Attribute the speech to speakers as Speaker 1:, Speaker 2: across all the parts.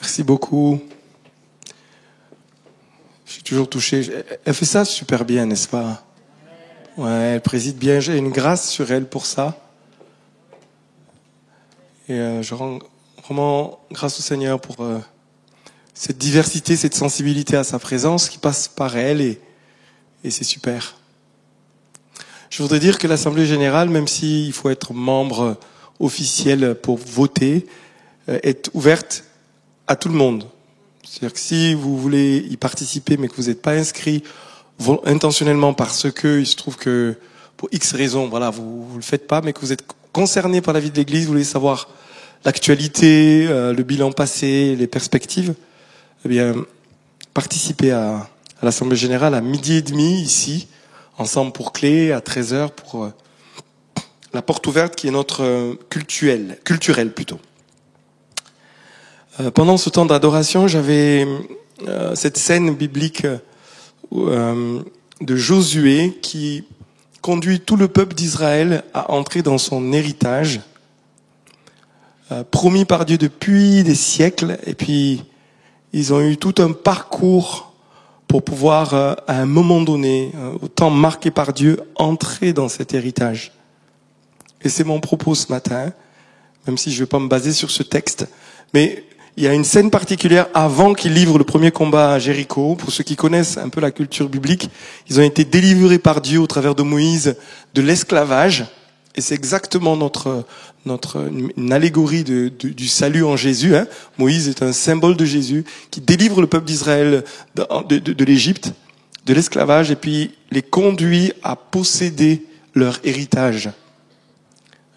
Speaker 1: Merci beaucoup. Je suis toujours touché. Elle fait ça super bien, n'est-ce pas? Ouais, elle préside bien. J'ai une grâce sur elle pour ça. Et euh, je rends vraiment grâce au Seigneur pour euh, cette diversité, cette sensibilité à sa présence qui passe par elle et, et c'est super. Je voudrais dire que l'Assemblée générale, même s'il faut être membre officiel pour voter, euh, est ouverte à tout le monde. C'est-à-dire que si vous voulez y participer mais que vous n'êtes pas inscrit intentionnellement parce que il se trouve que pour X raisons, voilà, vous, vous le faites pas, mais que vous êtes concerné par la vie de l'Église, vous voulez savoir l'actualité, euh, le bilan passé, les perspectives, eh bien, participez à, à l'Assemblée Générale à midi et demi ici, ensemble pour clé, à 13h pour euh, la porte ouverte qui est notre euh, culturel, culturel plutôt. Euh, pendant ce temps d'adoration, j'avais euh, cette scène biblique euh, de Josué qui conduit tout le peuple d'Israël à entrer dans son héritage, promis par Dieu depuis des siècles, et puis ils ont eu tout un parcours pour pouvoir, à un moment donné, au temps marqué par Dieu, entrer dans cet héritage. Et c'est mon propos ce matin, même si je ne vais pas me baser sur ce texte, mais il y a une scène particulière avant qu'ils livrent le premier combat à Jéricho. Pour ceux qui connaissent un peu la culture biblique, ils ont été délivrés par Dieu au travers de Moïse de l'esclavage. Et c'est exactement notre, notre, une allégorie du salut en Jésus. Hein. Moïse est un symbole de Jésus qui délivre le peuple d'Israël de, de, de l'Égypte, de l'esclavage, et puis les conduit à posséder leur héritage.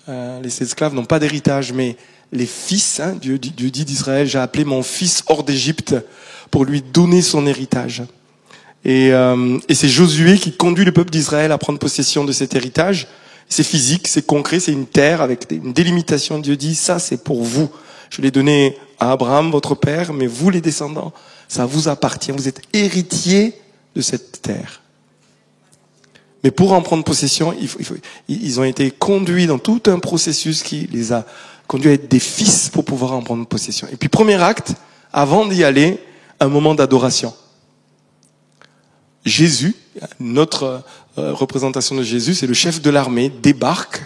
Speaker 1: Euh, les esclaves n'ont pas d'héritage, mais les fils, hein, Dieu, Dieu dit d'Israël, j'ai appelé mon fils hors d'Égypte pour lui donner son héritage. Et, euh, et c'est Josué qui conduit le peuple d'Israël à prendre possession de cet héritage. C'est physique, c'est concret, c'est une terre avec une délimitation. Dieu dit, ça c'est pour vous. Je l'ai donné à Abraham, votre père, mais vous les descendants, ça vous appartient. Vous êtes héritiers de cette terre. Mais pour en prendre possession, ils ont été conduits dans tout un processus qui les a conduits à être des fils pour pouvoir en prendre possession. Et puis premier acte, avant d'y aller, un moment d'adoration. Jésus, notre euh, représentation de Jésus, c'est le chef de l'armée, débarque,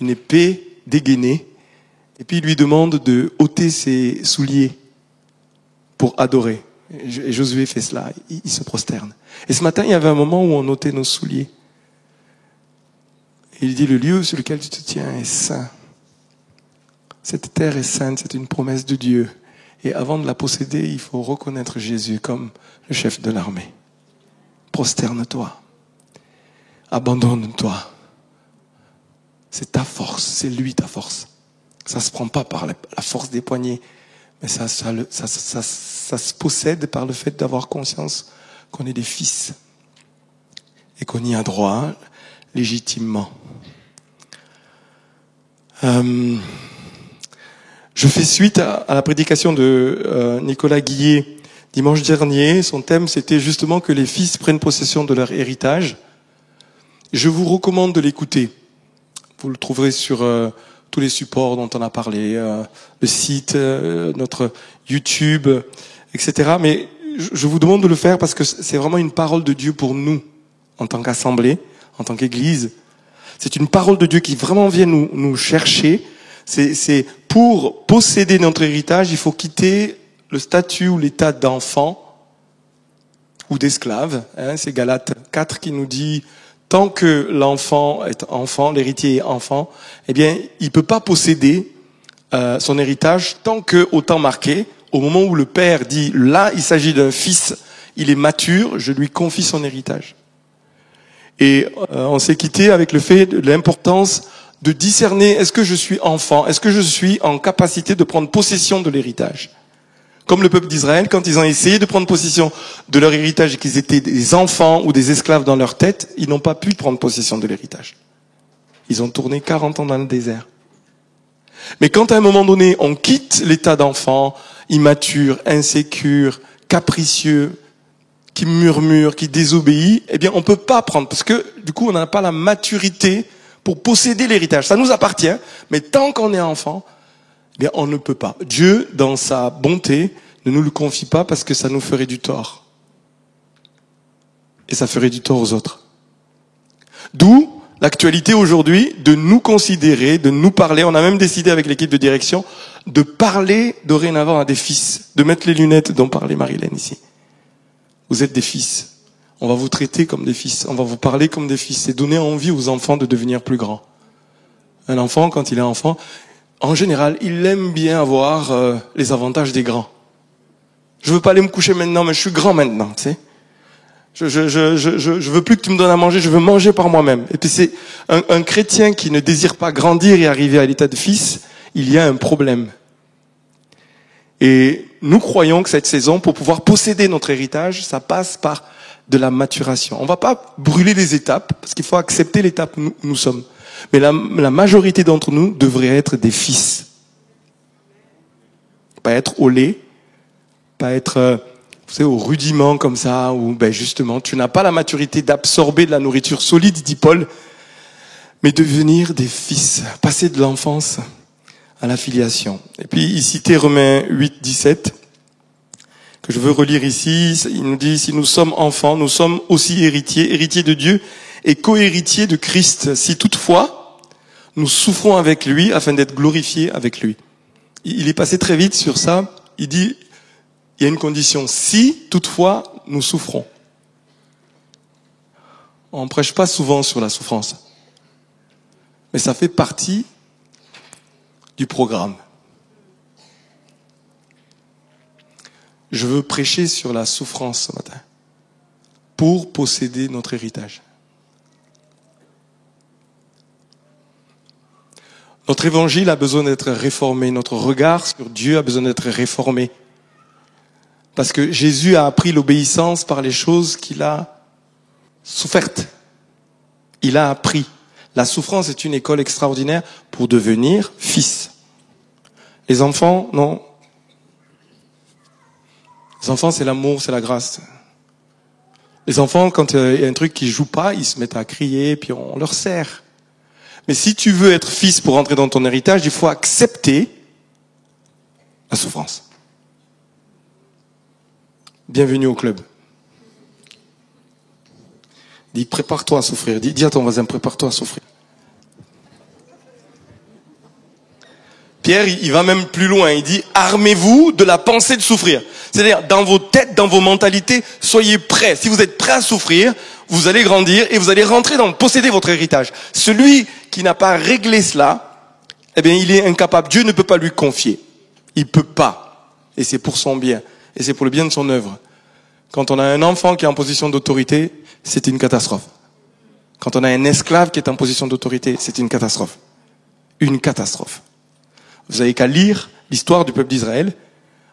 Speaker 1: une épée dégainée, et puis il lui demande de ôter ses souliers pour adorer. Et Josué fait cela, il, se prosterne. Et ce matin, il y avait un moment où on ôtait nos souliers. Il dit, le lieu sur lequel tu te tiens est saint. Cette terre est sainte, c'est une promesse de Dieu. Et avant de la posséder, il faut reconnaître Jésus comme le chef de l'armée. Prosterne-toi. Abandonne-toi. C'est ta force, c'est lui ta force. Ça se prend pas par la force des poignets, mais ça se possède par le fait d'avoir conscience qu'on est des fils et qu'on y a droit légitimement. Euh, je fais suite à, la prédication de euh, Nicolas Guillet dimanche dernier. Son thème, c'était justement que les fils prennent possession de leur héritage. Je vous recommande de l'écouter. Vous le trouverez sur euh, tous les supports dont on a parlé, euh, le site, notre YouTube, etc. Mais je vous demande de le faire parce que c'est vraiment une parole de Dieu pour nous, en tant qu'assemblée, en tant qu'église. C'est une parole de Dieu qui vraiment vient nous chercher. C'est pour posséder notre héritage, il faut quitter le statut ou l'état d'enfant ou d'esclave. Hein, c'est Galate 4 qui nous dit tant que l'enfant est enfant, l'héritier est enfant, eh bien, il peut pas posséder euh, son héritage tant que, au temps marqué, au moment où le père dit là, il s'agit d'un fils, il est mature, je lui confie son héritage. Et euh, on s'est quitté avec le fait de l'importance de discerner est-ce que je suis enfant, est-ce que je suis en capacité de prendre possession de l'héritage? Comme le peuple d'Israël, quand ils ont essayé de prendre possession de leur héritage et qu'ils étaient des enfants ou des esclaves dans leur tête, ils n'ont pas pu prendre possession de l'héritage. Ils ont tourné 40 ans dans le désert. Mais quand à un moment donné, on quitte l'état d'enfant, immature, insécure, capricieux, qui murmure, qui désobéit, eh bien, on peut pas prendre, parce que, du coup, on n'a pas la maturité pour posséder l'héritage. Ça nous appartient, mais tant qu'on est enfant, bien on ne peut pas. Dieu, dans sa bonté, ne nous le confie pas parce que ça nous ferait du tort. Et ça ferait du tort aux autres. D'où l'actualité aujourd'hui de nous considérer, de nous parler. On a même décidé avec l'équipe de direction de parler dorénavant à des fils, de mettre les lunettes dont parlait Marilyn ici. Vous êtes des fils. On va vous traiter comme des fils. On va vous parler comme des fils et donner envie aux enfants de devenir plus grands. Un enfant, quand il est enfant, en général, il aime bien avoir euh, les avantages des grands. Je veux pas aller me coucher maintenant, mais je suis grand maintenant, tu sais. Je, je, veux plus que tu me donnes à manger, je veux manger par moi-même. Et puis c'est un, un chrétien qui ne désire pas grandir et arriver à l'état de fils, il y a un problème. Et nous croyons que cette saison, pour pouvoir posséder notre héritage, ça passe par de la maturation. On va pas brûler les étapes, parce qu'il faut accepter l'étape où nous sommes. Mais la, la majorité d'entre nous devrait être des fils. Pas être au lait, pas être euh, vous savez, au rudiment comme ça, où ben justement tu n'as pas la maturité d'absorber de la nourriture solide, dit Paul, mais devenir des fils, passer de l'enfance à la filiation. Et puis il citait Romains 8, 17, je veux relire ici. Il nous dit, si nous sommes enfants, nous sommes aussi héritiers, héritiers de Dieu et co-héritiers de Christ, si toutefois nous souffrons avec lui afin d'être glorifiés avec lui. Il est passé très vite sur ça. Il dit, il y a une condition. Si, toutefois, nous souffrons. On ne prêche pas souvent sur la souffrance. Mais ça fait partie du programme. Je veux prêcher sur la souffrance ce matin pour posséder notre héritage. Notre évangile a besoin d'être réformé, notre regard sur Dieu a besoin d'être réformé. Parce que Jésus a appris l'obéissance par les choses qu'il a souffertes. Il a appris. La souffrance est une école extraordinaire pour devenir fils. Les enfants, non. Les enfants, c'est l'amour, c'est la grâce. Les enfants, quand il y a un truc qui joue pas, ils se mettent à crier, puis on leur sert. Mais si tu veux être fils pour entrer dans ton héritage, il faut accepter la souffrance. Bienvenue au club. Dis, prépare-toi à souffrir. Dis à ton voisin, prépare-toi à souffrir. Pierre, il va même plus loin. Il dit, armez-vous de la pensée de souffrir. C'est-à-dire, dans vos têtes, dans vos mentalités, soyez prêts. Si vous êtes prêts à souffrir, vous allez grandir et vous allez rentrer dans posséder votre héritage. Celui qui n'a pas réglé cela, eh bien, il est incapable. Dieu ne peut pas lui confier. Il peut pas. Et c'est pour son bien et c'est pour le bien de son œuvre. Quand on a un enfant qui est en position d'autorité, c'est une catastrophe. Quand on a un esclave qui est en position d'autorité, c'est une catastrophe. Une catastrophe. Vous avez qu'à lire l'histoire du peuple d'Israël.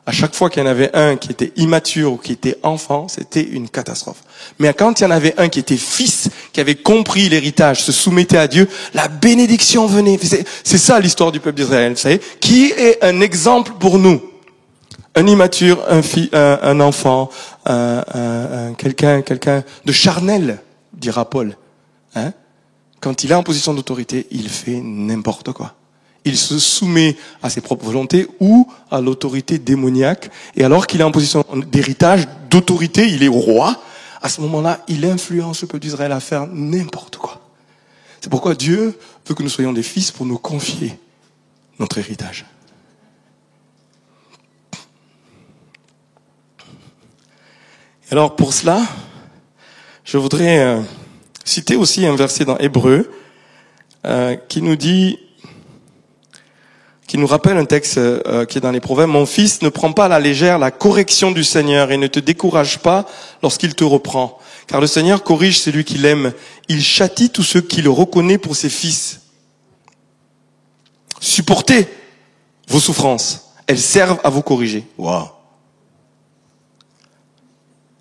Speaker 1: À chaque fois qu'il y en avait un qui était immature ou qui était enfant, c'était une catastrophe. Mais quand il y en avait un qui était fils, qui avait compris l'héritage, se soumettait à Dieu, la bénédiction venait. C'est ça l'histoire du peuple d'Israël, vous savez, qui est un exemple pour nous? Un immature, un, un, enfant, un, quelqu'un, quelqu'un de charnel, dira Paul. Hein? Quand il est en position d'autorité, il fait n'importe quoi. Il se soumet à ses propres volontés ou à l'autorité démoniaque. Et alors qu'il est en position d'héritage, d'autorité, il est roi. À ce moment-là, il influence le peuple d'Israël à faire n'importe quoi. C'est pourquoi Dieu veut que nous soyons des fils pour nous confier notre héritage. Alors pour cela, je voudrais euh, citer aussi un verset dans Hébreu euh, qui nous dit, qui nous rappelle un texte euh, qui est dans les Proverbes, Mon fils, ne prends pas à la légère la correction du Seigneur et ne te décourage pas lorsqu'il te reprend. Car le Seigneur corrige celui qu'il aime. Il châtie tous ceux qui le reconnaissent pour ses fils. Supportez vos souffrances. Elles servent à vous corriger. Wow.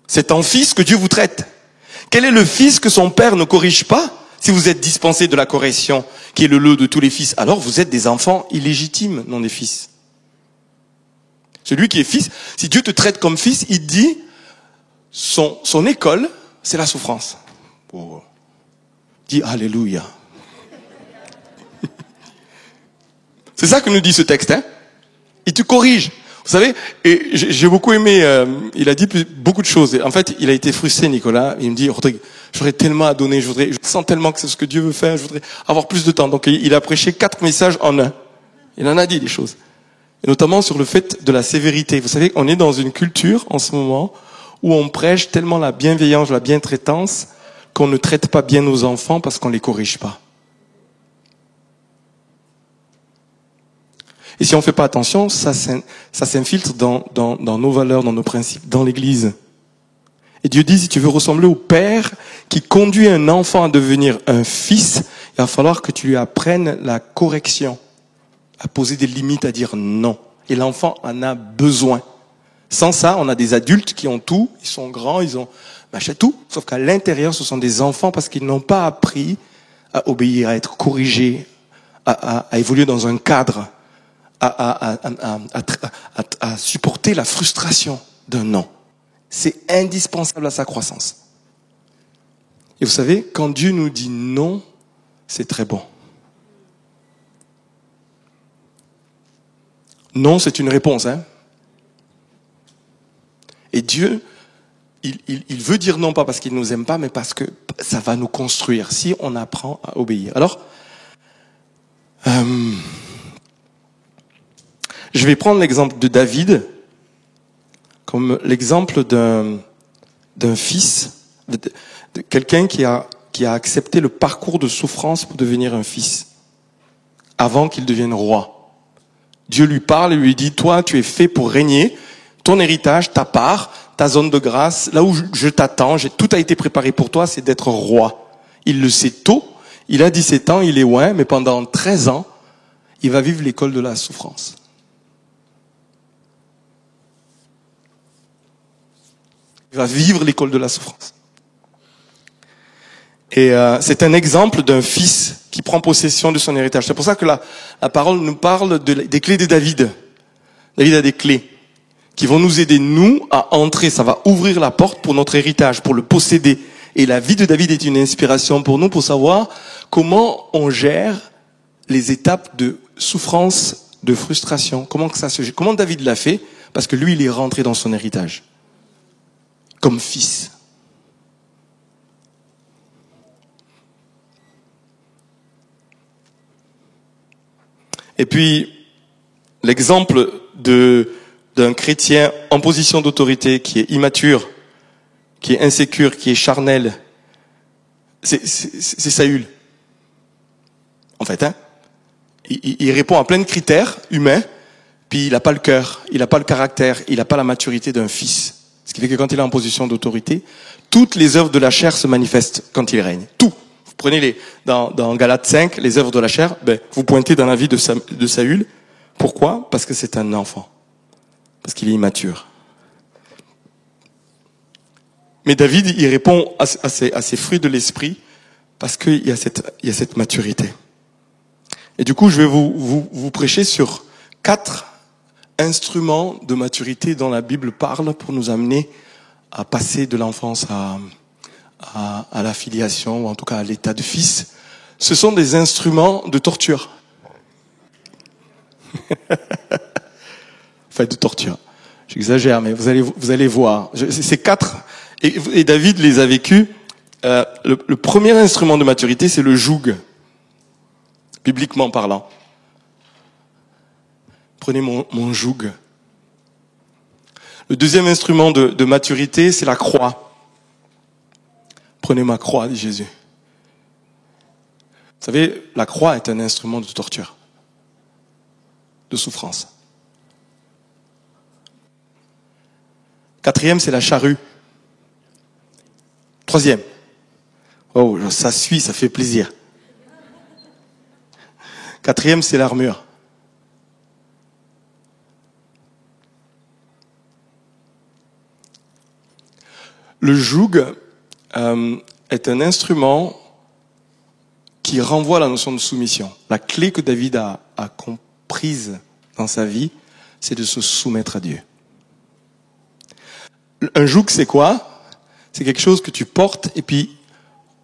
Speaker 1: C'est en fils que Dieu vous traite. Quel est le fils que son père ne corrige pas si vous êtes dispensé de la correction, qui est le lot de tous les fils Alors vous êtes des enfants illégitimes, non des fils. Celui qui est fils, si Dieu te traite comme fils, il dit, son, son école, c'est la souffrance. Oh. Dis Alléluia. c'est ça que nous dit ce texte. Hein Il te corrige. Vous savez, et j'ai beaucoup aimé, euh, il a dit beaucoup de choses. En fait, il a été frustré, Nicolas. Il me dit, j'aurais tellement à donner, je je sens tellement que c'est ce que Dieu veut faire, je voudrais avoir plus de temps. Donc, il a prêché quatre messages en un. Il en a dit des choses. Notamment sur le fait de la sévérité. Vous savez, on est dans une culture, en ce moment, où on prêche tellement la bienveillance, la bientraitance, qu'on ne traite pas bien nos enfants parce qu'on les corrige pas. Et si on ne fait pas attention, ça, s'infiltre dans, dans, dans nos valeurs, dans nos principes, dans l'Église. Et Dieu dit, si tu veux ressembler au Père qui conduit un enfant à devenir un fils, il va falloir que tu lui apprennes la correction, à poser des limites, à dire non. Et l'enfant en a besoin. Sans ça, on a des adultes qui ont tout, ils sont grands, ils ont machin tout, sauf qu'à l'intérieur, ce sont des enfants parce qu'ils n'ont pas appris à obéir, à être corrigés, à, évoluer dans un cadre à supporter la frustration d'un non. C'est indispensable à sa croissance. Et vous savez, quand Dieu nous dit non, c'est très bon. Non, c'est une réponse. Hein Et Dieu, il, veut dire non pas parce qu'il ne nous aime pas, mais parce que ça va nous construire si on apprend à obéir. Alors, euh, je vais prendre l'exemple de David comme l'exemple d'un, fils, de, quelqu'un qui a, qui a accepté le parcours de souffrance pour devenir un fils, avant qu'il devienne roi. Dieu lui parle et lui dit, toi, tu es fait pour régner, ton héritage, ta part, ta zone de grâce, là où je t'attends, tout a été préparé pour toi, c'est d'être roi. Il le sait tôt, il a 17 ans, il est loin, mais pendant 13 ans, il va vivre l'école de la souffrance. Il va vivre l'école de la souffrance. Et euh, c'est un exemple d'un fils qui prend possession de son héritage. C'est pour ça que la, la parole nous parle de, des clés de David. David a des clés qui vont nous aider, nous, à entrer. Ça va ouvrir la porte pour notre héritage, pour le posséder. Et la vie de David est une inspiration pour nous pour savoir comment on gère les étapes de souffrance, de frustration. Comment que ça se Comment David l'a fait? Parce que lui, il est rentré dans son héritage comme fils. Et puis, l'exemple d'un chrétien en position d'autorité qui est immature, qui est insécure, qui est charnel, c'est, c'est, Saül. En fait, hein. Il, il, répond à plein de critères humains, puis il n'a pas le cœur, il n'a pas le caractère, il n'a pas la maturité d'un fils. Ce qui fait que quand il est en position d'autorité, toutes les œuvres de la chair se manifestent quand il règne. Tout. Vous prenez les, dans, dans Galates 5, les œuvres de la chair, ben, vous pointez dans la vie de, de Saül. Pourquoi? Parce que c'est un enfant. Parce qu'il est immature. Mais David, il répond à, ces, à fruits de l'esprit parce qu'il y, a cette, y a cette maturité. Et du coup, je vais vous, vous, vous prêcher sur quatre instrument de maturité dont la Bible parle pour nous amener à passer de l'enfance à, à, à, la filiation, ou en tout cas à l'état de fils, ce sont des instruments de torture. enfin, de torture. J'exagère, mais vous allez, vous allez voir. Ces quatre, et, et, David les a vécus. Euh, le, le premier instrument de maturité, c'est le joug, bibliquement parlant. Prenez mon, joug. Le deuxième instrument de, de maturité, c'est la croix. Prenez ma croix, dit Jésus. Vous savez, la croix est un instrument de torture, de souffrance. Quatrième, c'est la charrue. Troisième. Oh, ça suit, ça fait plaisir. Quatrième, c'est l'armure. Le joug euh, est un instrument qui renvoie à la notion de soumission. La clé que David a, a comprise dans sa vie, c'est de se soumettre à Dieu. Un joug, c'est quoi? C'est quelque chose que tu portes et puis,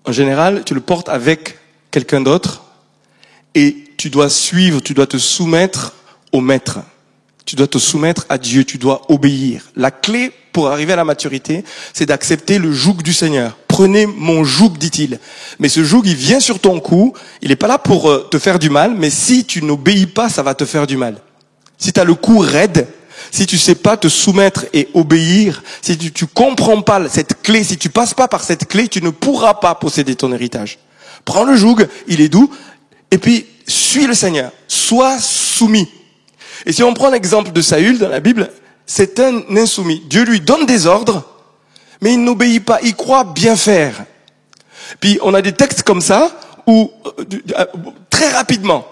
Speaker 1: en général, tu le portes avec quelqu'un d'autre et tu dois suivre, tu dois te soumettre au maître. Tu dois te soumettre à Dieu, tu dois obéir. La clé pour arriver à la maturité, c'est d'accepter le joug du Seigneur. Prenez mon joug, dit-il. Mais ce joug, il vient sur ton cou, il n'est pas là pour euh, te faire du mal, mais si tu n'obéis pas, ça va te faire du mal. Si tu as le cou raide, si tu sais pas te soumettre et obéir, si tu, tu comprends pas cette clé, si tu passes pas par cette clé, tu ne pourras pas posséder ton héritage. Prends le joug, il est doux, et puis suis le Seigneur. Sois soumis. Et si on prend l'exemple de Saül dans la Bible, c'est un insoumis. Dieu lui donne des ordres, mais il n'obéit pas. Il croit bien faire. Puis on a des textes comme ça où euh, euh, très rapidement,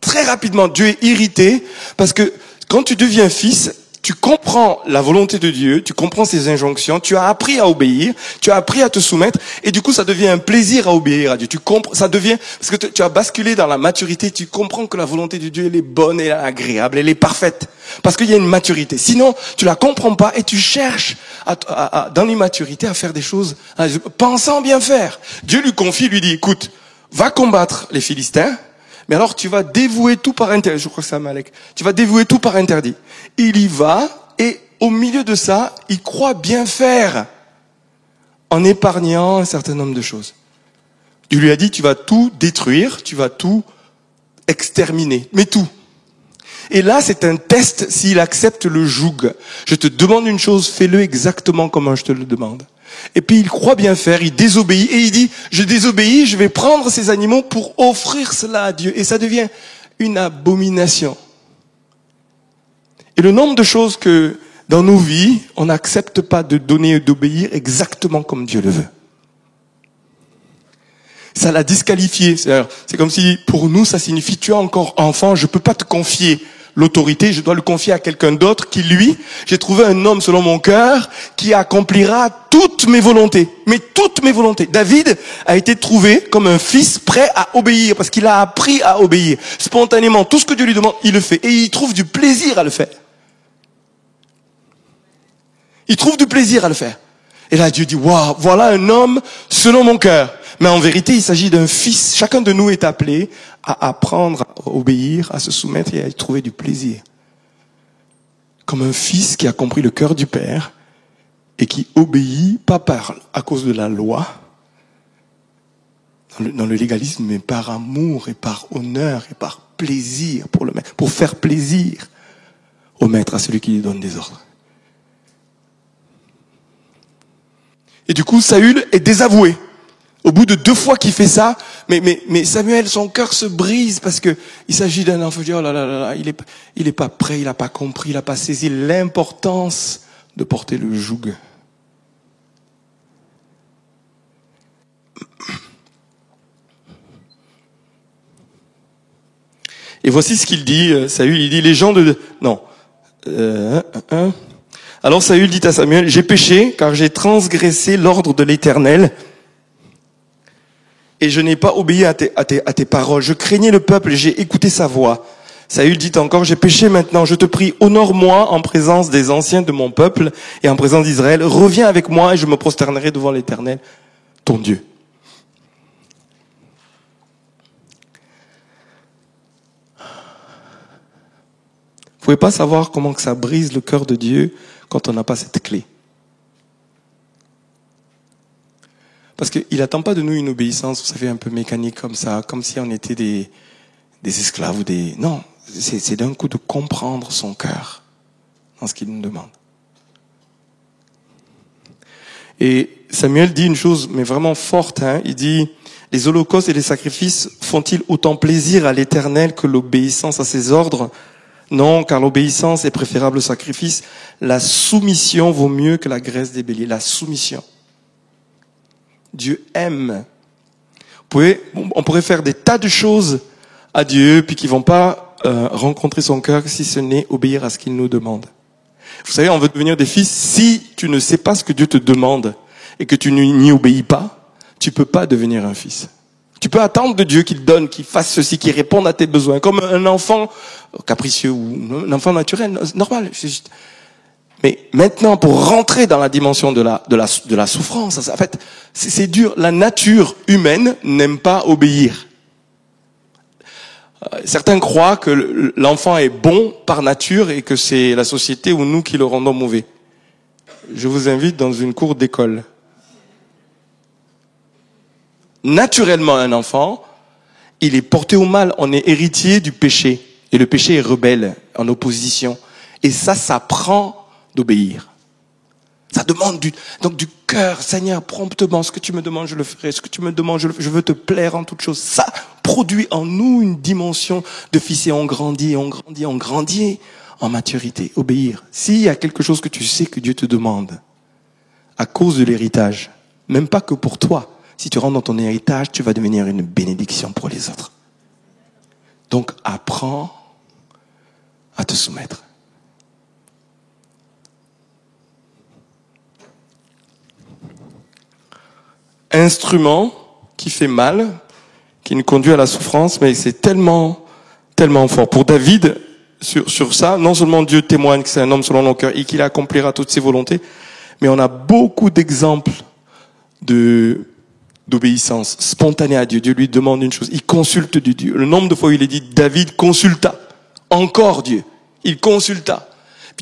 Speaker 1: très rapidement, Dieu est irrité parce que quand tu deviens fils, tu comprends la volonté de Dieu, tu comprends ses injonctions, tu as appris à obéir, tu as appris à te soumettre, et du coup, ça devient un plaisir à obéir à Dieu. Tu comprends, ça devient, parce que tu as basculé dans la maturité, tu comprends que la volonté de Dieu, elle est bonne, elle est agréable, elle est parfaite. Parce qu'il y a une maturité. Sinon, tu la comprends pas et tu cherches à, dans l'immaturité à faire des choses, pensant bien faire. Dieu lui confie, lui dit, écoute, va combattre les Philistins, mais alors tu vas dévouer tout par interdit. Je crois que c'est. Tu vas dévouer tout par interdit. Il y va et au milieu de ça, il croit bien faire en épargnant un certain nombre de choses. Dieu lui a dit, tu vas tout détruire, tu vas tout exterminer, mais tout. Et là, c'est un test s'il accepte le joug. Je te demande une chose, fais-le exactement comme je te le demande. Et puis il croit bien faire, il désobéit et il dit, je désobéis, je vais prendre ces animaux pour offrir cela à Dieu. Et ça devient une abomination. Et le nombre de choses que dans nos vies, on n'accepte pas de donner et d'obéir exactement comme Dieu le veut. Ça l'a disqualifié. C'est comme si pour nous, ça signifie tu es encore enfant, je peux pas te confier l'autorité, je dois le confier à quelqu'un d'autre qui, lui, j'ai trouvé un homme selon mon cœur qui accomplira toutes mes volontés. Mais toutes mes volontés. David a été trouvé comme un fils prêt à obéir parce qu'il a appris à obéir. Spontanément, tout ce que Dieu lui demande, il le fait. Et il trouve du plaisir à le faire. Il trouve du plaisir à le faire. Et là, Dieu dit, waouh, voilà un homme selon mon cœur. Mais en vérité, il s'agit d'un fils. Chacun de nous est appelé à apprendre à obéir, à se soumettre et à y trouver du plaisir. Comme un fils qui a compris le cœur du Père et qui obéit, pas par, à cause de la loi, dans le, légalisme, mais par amour et par honneur et par plaisir pour le maître, pour faire plaisir au maître, à celui qui lui donne des ordres. Et du coup, Saül est désavoué. Au bout de deux fois qu'il fait ça, mais, Samuel, son cœur se brise parce que il s'agit d'un enfant. Oh il est, pas prêt, il n'a pas compris, il n'a pas saisi l'importance de porter le joug. Et voici ce qu'il dit, euh, Saül, il dit, les gens de... Non. Euh, Alors Saül dit à Samuel, j'ai péché car j'ai transgressé l'ordre de l'Éternel et je n'ai pas obéi à tes, paroles. Je craignais le peuple et j'ai écouté sa voix. Saül dit encore, j'ai péché maintenant, je te prie, honore-moi en présence des anciens de mon peuple et en présence d'Israël. Reviens avec moi et je me prosternerai devant l'Éternel, ton Dieu. Vous pouvez pas savoir comment que ça brise le cœur de Dieu quand on n'a pas cette clé. Parce qu'il n'attend pas de nous une obéissance, vous savez, un peu mécanique comme ça, comme si on était des, des esclaves ou des... Non, c'est d'un coup de comprendre son cœur dans ce qu'il nous demande. Et Samuel dit une chose, mais vraiment forte, hein, il dit, les holocaustes et les sacrifices font-ils autant plaisir à l'éternel que l'obéissance à ses ordres? Non, car l'obéissance est préférable au sacrifice. La soumission vaut mieux que la graisse des béliers. La soumission. Dieu aime. on pourrait faire des tas de choses à Dieu, puis qui vont pas euh, rencontrer son cœur si ce n'est obéir à ce qu'il nous demande. Vous savez, on veut devenir des fils. Si tu ne sais pas ce que Dieu te demande et que tu n'y obéis pas, tu peux pas devenir un fils. Tu peux attendre de Dieu qu'il donne, qu'il fasse ceci, qu'il réponde à tes besoins, comme un enfant capricieux ou un enfant naturel, normal. Mais maintenant, pour rentrer dans la dimension de la, de la, de la souffrance, en fait, c'est dur. La nature humaine n'aime pas obéir. Euh, Certains croient que le- l'enfant est bon par nature et que c'est la société ou nous qui le rendons mauvais. Je vous invite dans une cour d'école. Naturellement, un enfant, il est porté au mal. On est héritier du péché. Et le péché est rebelle, en opposition. Et ça, ça prend d'obéir. Ça demande du, donc du cœur, Seigneur, promptement, ce que tu me demandes, je le ferai, ce que tu me demandes, je, veux te plaire en toutes choses. Ça produit en nous une dimension de fils et on grandit, on grandit, on grandit en maturité. Obéir. S'il y a quelque chose que tu sais que Dieu te demande, à cause de l'héritage, même pas que pour toi, si tu rentres dans ton héritage, tu vas devenir une bénédiction pour les autres. Donc apprends à te soumettre. Instrument qui fait mal, qui nous conduit à la souffrance, mais c'est tellement, tellement fort. Pour David, sur, sur ça, non seulement Dieu témoigne que c'est un homme selon nos cœurs et qu'il accomplira toutes ses volontés, mais on a beaucoup d'exemples de d'obéissance spontanée à Dieu. Dieu lui demande une chose, il consulte du Dieu. Le nombre de fois où il est dit David consulta, encore Dieu, il consulta.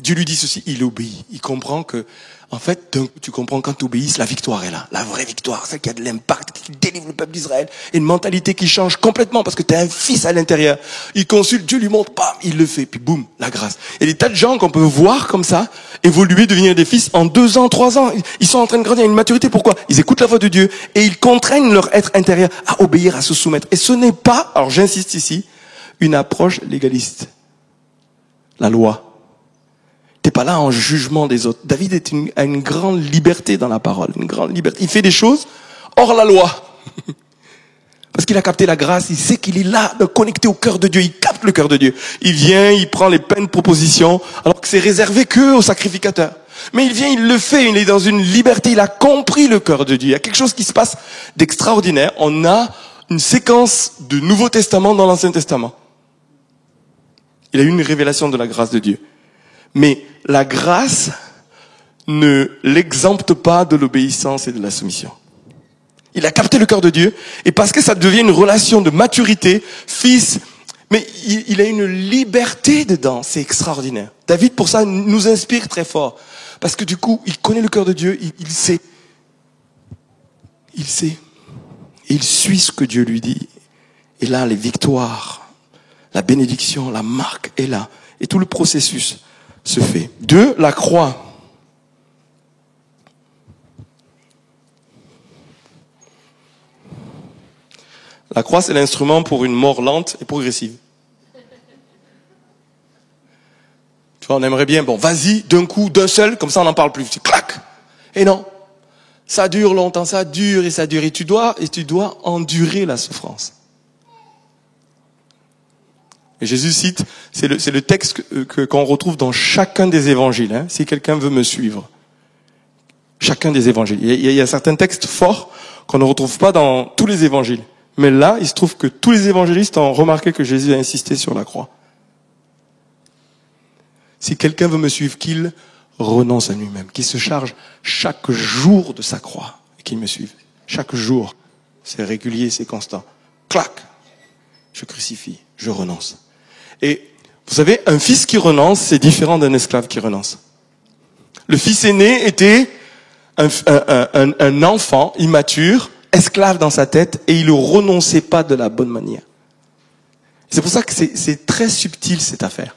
Speaker 1: Dieu lui dit ceci, il obéit. Il comprend que, en fait, tu comprends quand tu obéis, la victoire est là. La vraie victoire, celle qui a de l'impact, qui délivre le peuple d'Israël. Une mentalité qui change complètement parce que tu as un fils à l'intérieur. Il consulte, Dieu lui montre, bam, il le fait. Puis boum, la grâce. Et des tas de gens qu'on peut voir comme ça, évoluer, devenir des fils en deux ans, trois ans. Ils sont en train de grandir à une maturité. Pourquoi? Ils écoutent la voix de Dieu et ils contraignent leur être intérieur à obéir, à se soumettre. Et ce n'est pas, alors j'insiste ici, une approche légaliste. La loi. T'es pas là en jugement des autres. David est une, a une grande liberté dans la parole, une grande liberté. Il fait des choses hors la loi. Parce qu'il a capté la grâce, il sait qu'il est là, connecté au cœur de Dieu, il capte le cœur de Dieu. Il vient, il prend les peines propositions, alors que c'est réservé que aux sacrificateurs. Mais il vient, il le fait, il est dans une liberté, il a compris le cœur de Dieu. Il y a quelque chose qui se passe d'extraordinaire. On a une séquence de Nouveau Testament dans l'Ancien Testament. Il a eu une révélation de la grâce de Dieu. Mais la grâce ne l'exempte pas de l'obéissance et de la soumission. Il a capté le cœur de Dieu, et parce que ça devient une relation de maturité, fils, mais il, a une liberté dedans, c'est extraordinaire. David, pour ça, nous inspire très fort, parce que du coup, il connaît le cœur de Dieu, il, il sait, il sait, il suit ce que Dieu lui dit, et là, les victoires, la bénédiction, la marque est là, et tout le processus se fait. Deux, la croix. La croix, c'est l'instrument pour une mort lente et progressive. Tu vois, on aimerait bien, bon, vas-y, d'un coup, d'un seul, comme ça on n'en parle plus. Tu clac. Et non. Ça dure longtemps, ça dure et ça dure. Et tu dois, et tu dois endurer la souffrance. Et Jésus cite, c'est le, texte que, que- qu'on retrouve dans chacun des évangiles, hein, si quelqu'un veut me suivre. Chacun des évangiles. Il y, a, il y a certains textes forts qu'on ne retrouve pas dans tous les évangiles. Mais là, il se trouve que tous les évangélistes ont remarqué que Jésus a insisté sur la croix. Si quelqu'un veut me suivre, qu'il renonce à lui-même, qu'il se charge chaque jour de sa croix et qu'il me suive. Chaque jour. C'est régulier, c'est constant. Clac. Je crucifie, je renonce. Et vous savez, un fils qui renonce, c'est différent d'un esclave qui renonce. Le fils aîné était un, enfant immature, esclave dans sa tête, et il ne renonçait pas de la bonne manière. C'est pour ça que c'est très subtil cette affaire.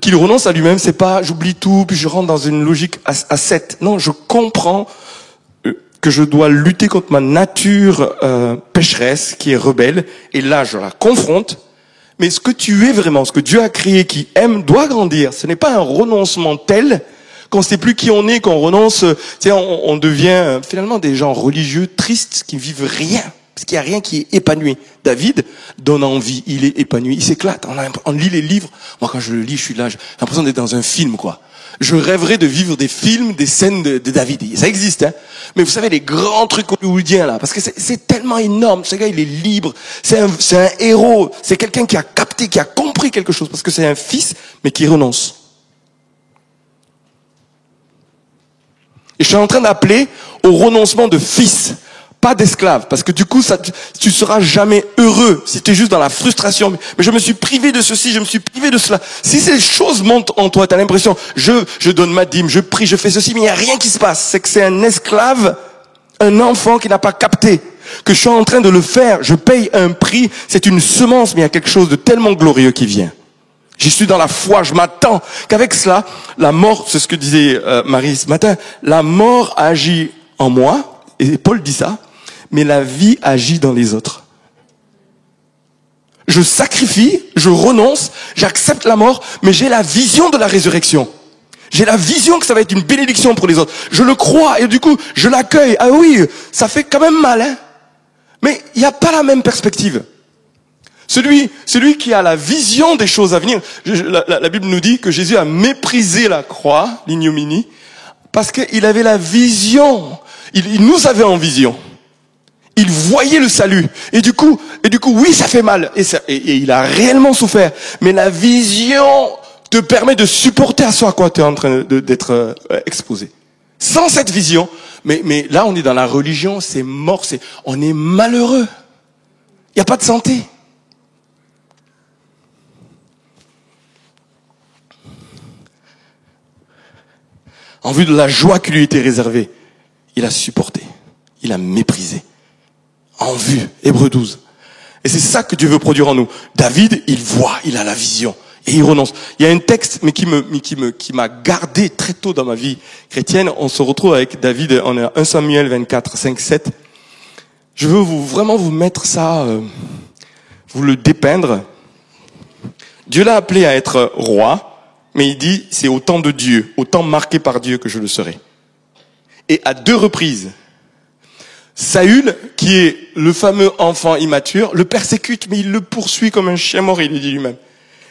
Speaker 1: Qu'il renonce à lui-même, c'est pas j'oublie tout, puis je rentre dans une logique à, à 7. Non, je comprends que je dois lutter contre ma nature euh, pécheresse qui est rebelle, et là je la confronte. Mais ce que tu es vraiment, ce que Dieu a créé, qui aime, doit grandir. Ce n'est pas un renoncement tel qu'on ne sait plus qui on est, qu'on renonce. euh, Tu sais, on, on devient euh, finalement des gens religieux tristes qui vivent rien. Parce qu'il n'y a rien qui est épanoui. David donne envie, il est épanoui, il s'éclate. On, on lit les livres. Moi, quand je le lis, je suis là, j'ai l'impression d'être dans un film, quoi. Je rêverais de vivre des films, des scènes de, David. Ça existe, hein. Mais vous savez, les grands trucs hollywoodiens, là, parce que c'est- tellement énorme. Ce gars, il est libre. C'est un héros. C'est quelqu'un qui a capté, qui a compris quelque chose. Parce que c'est un fils, mais qui renonce. Et je suis en train d'appeler au renoncement de fils. Pas d'esclave, parce que du coup, ça, tu seras jamais heureux si tu es juste dans la frustration. Mais je me suis privé de ceci, je me suis privé de cela. Si ces choses montent en toi, tu as l'impression, je, je donne ma dîme, je prie, je fais ceci, mais il n'y a rien qui se passe. C'est que c'est un esclave, un enfant qui n'a pas capté que je suis en train de le faire. Je paye un prix, c'est une semence, mais il y a quelque chose de tellement glorieux qui vient. J'y suis dans la foi, je m'attends qu'avec cela, la mort, c'est ce que disait euh, Marie ce matin, la mort agit en moi, et Paul dit ça, mais la vie agit dans les autres. Je sacrifie, je renonce, j'accepte la mort, mais j'ai la vision de la résurrection. J'ai la vision que ça va être une bénédiction pour les autres. Je le crois et du coup, je l'accueille. Ah oui, ça fait quand même mal, hein. Mais il n'y a pas la même perspective. Celui, celui qui a la vision des choses à venir. la, Bible nous dit que Jésus a méprisé la croix, l'ignominie, parce qu'il avait la vision. Il nous avait en vision. Il voyait le salut. Et du coup, et du coup, oui, ça fait mal. Et, ça, et, il a réellement souffert. Mais la vision te permet de supporter à soi à quoi tu es en train d'être euh, exposé. Sans cette vision, mais, là, on est dans la religion, c'est mort, c'est, on est malheureux. Il n'y a pas de santé. En vue de la joie qui lui était réservée, il a supporté, il a méprisé en vue. Hébreu 12. Et c'est ça que Dieu veut produire en nous. David, il voit, il a la vision et il renonce. Il y a un texte, mais qui me, qui me, qui m'a gardé très tôt dans ma vie chrétienne. On se retrouve avec David en 1 Samuel 24, 5, 7. Je veux vous, vraiment vous mettre ça, euh, vous le dépeindre. Dieu l'a appelé à être roi, mais il dit, c'est au temps de Dieu, au temps marqué par Dieu que je le serai. Et à deux reprises, Saül, qui est le fameux enfant immature, le persécute, mais il le poursuit comme un chien mort, il dit lui-même.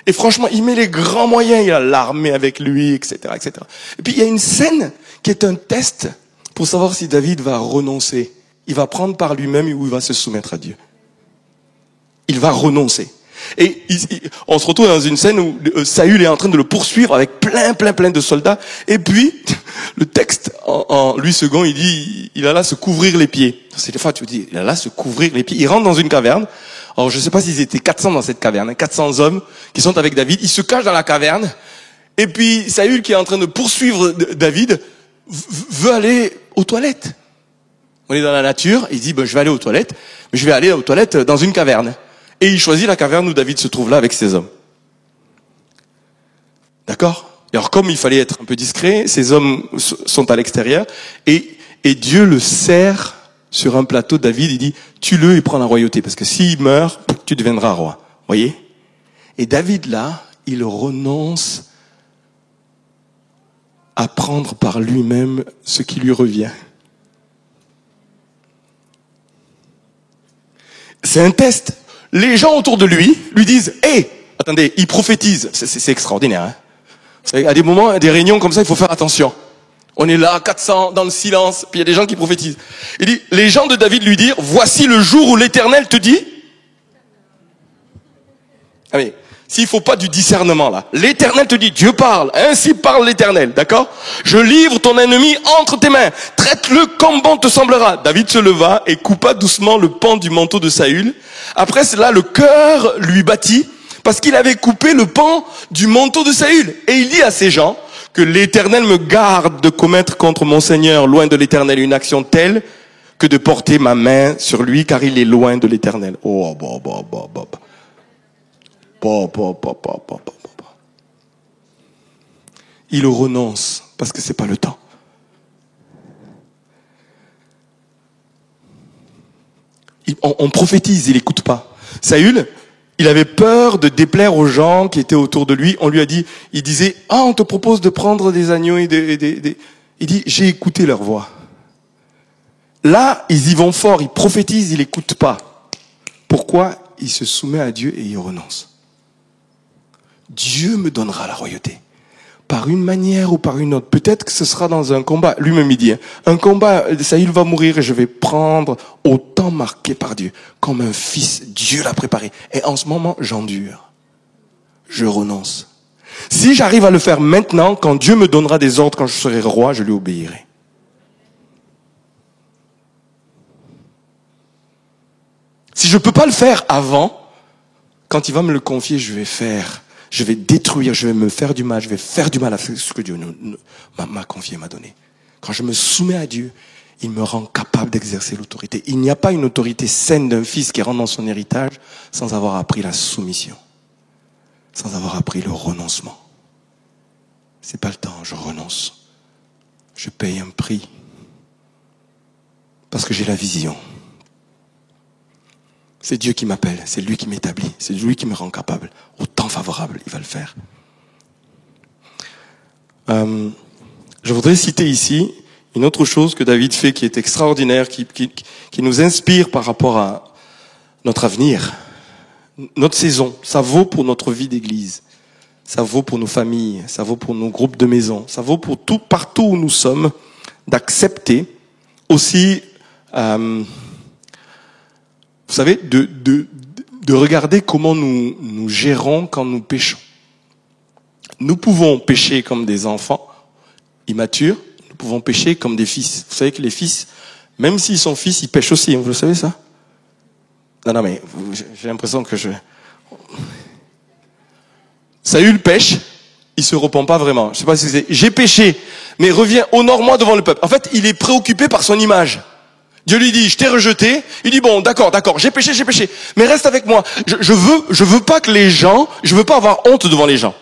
Speaker 1: Et franchement, il met les grands moyens, il a l'armée avec lui, etc., etc. Et puis il y a une scène qui est un test pour savoir si David va renoncer. Il va prendre par lui-même ou il va se soumettre à Dieu. Il va renoncer. Et on se retrouve dans une scène où euh, Saül est en train de le poursuivre avec plein, plein, plein de soldats. Et puis, le texte, en, en lui second, il dit, il a là se couvrir les pieds. C'est des fois, tu dis, il a là se couvrir les pieds. Il rentre dans une caverne. Alors, je ne sais pas s'ils étaient 400 dans cette caverne, 400 hein, hommes qui sont avec David. Ils se cachent dans la caverne. Et puis, Saül, qui est en train de poursuivre David, veut aller aux toilettes. On est dans la nature. Il dit, ben, je vais aller aux toilettes, mais je vais aller aux toilettes dans une caverne. Et il choisit la caverne où David se trouve là avec ses hommes. D'accord? Et alors comme il fallait être un peu discret, ces hommes sont à l'extérieur et, et Dieu le sert sur un plateau. David, il dit, tue-le et prends la royauté parce que s'il meurt, tu deviendras roi. Voyez? Et David là, il renonce à prendre par lui-même ce qui lui revient. C'est un test les gens autour de lui lui disent, hé, attendez, il prophétise. C'est extraordinaire. Hein à des moments, à des réunions comme ça, il faut faire attention. On est là, 400, dans le silence, puis il y a des gens qui prophétisent. Il dit, les gens de David lui dirent, voici le jour où l'Éternel te dit. Ah s'il faut pas du discernement là. L'éternel te dit, Dieu parle, ainsi parle l'éternel, d'accord? Je livre ton ennemi entre tes mains, traite-le comme bon te semblera. David se leva et coupa doucement le pan du manteau de Saül. Après cela, le cœur lui battit parce qu'il avait coupé le pan du manteau de Saül. Et il dit à ses gens, que l'éternel me garde de commettre contre mon Seigneur, loin de l'éternel, une action telle que de porter ma main sur lui, car il est loin de l'éternel. Oh, Il renonce parce que c'est pas le temps. on, prophétise, il écoute pas. Saül, il avait peur de déplaire aux gens qui étaient autour de lui. On lui a dit, il disait, ah, on te propose de prendre des agneaux et des... il dit, j'ai écouté leur voix. Là, ils y vont fort, ils prophétisent, ils n'écoutent pas. Pourquoi Il se soumet à Dieu et il renonce? Dieu me donnera la royauté. Par une manière ou par une autre. Peut-être que ce sera dans un combat. Lui-même, il dit, hein. un combat, ça, il va mourir et je vais prendre au temps marqué par Dieu. Comme un fils, Dieu l'a préparé. Et en ce moment, j'endure. Je renonce. Si j'arrive à le faire maintenant, quand Dieu me donnera des ordres, quand je serai roi, je lui obéirai. Si je peux pas le faire avant, quand il va me le confier, je vais faire. Je vais détruire, je vais me faire du mal, je vais faire du mal à ce que Dieu m'a confié, m'a donné. Quand je me soumets à Dieu, il me rend capable d'exercer l'autorité. Il n'y a pas une autorité saine d'un fils qui rentre dans son héritage sans avoir appris la soumission, sans avoir appris le renoncement. C'est pas le temps, je renonce. Je paye un prix parce que j'ai la vision. C'est Dieu qui m'appelle, c'est lui qui m'établit, c'est lui qui me rend capable. Au favorable, il va le faire. Euh, je voudrais citer ici une autre chose que David fait qui est extraordinaire, qui nous inspire par rapport à notre avenir, notre saison. Ça vaut pour notre vie d'église, ça vaut pour nos familles, ça vaut pour nos groupes de maison, ça vaut pour tout partout où nous sommes d'accepter aussi, euh, vous savez, de, de, de regarder comment nous, nous gérons quand nous péchons. Nous pouvons pécher comme des enfants immatures, nous pouvons pécher comme des fils. Vous savez que les fils, même s'ils sont fils, ils pêchent aussi. Vous le savez ça? Non, non, mais j'ai l'impression que je... Saül pêche, il se repent pas vraiment. Je sais pas si c'est, j'ai péché, mais reviens, honore-moi devant le peuple. En fait, il est préoccupé par son image. Dieu lui dit, je t'ai rejeté. Il dit, bon, d'accord, d'accord, j'ai péché, j'ai péché. Mais reste avec moi. Je, je veux, je veux pas que les gens, je veux pas avoir honte devant les gens.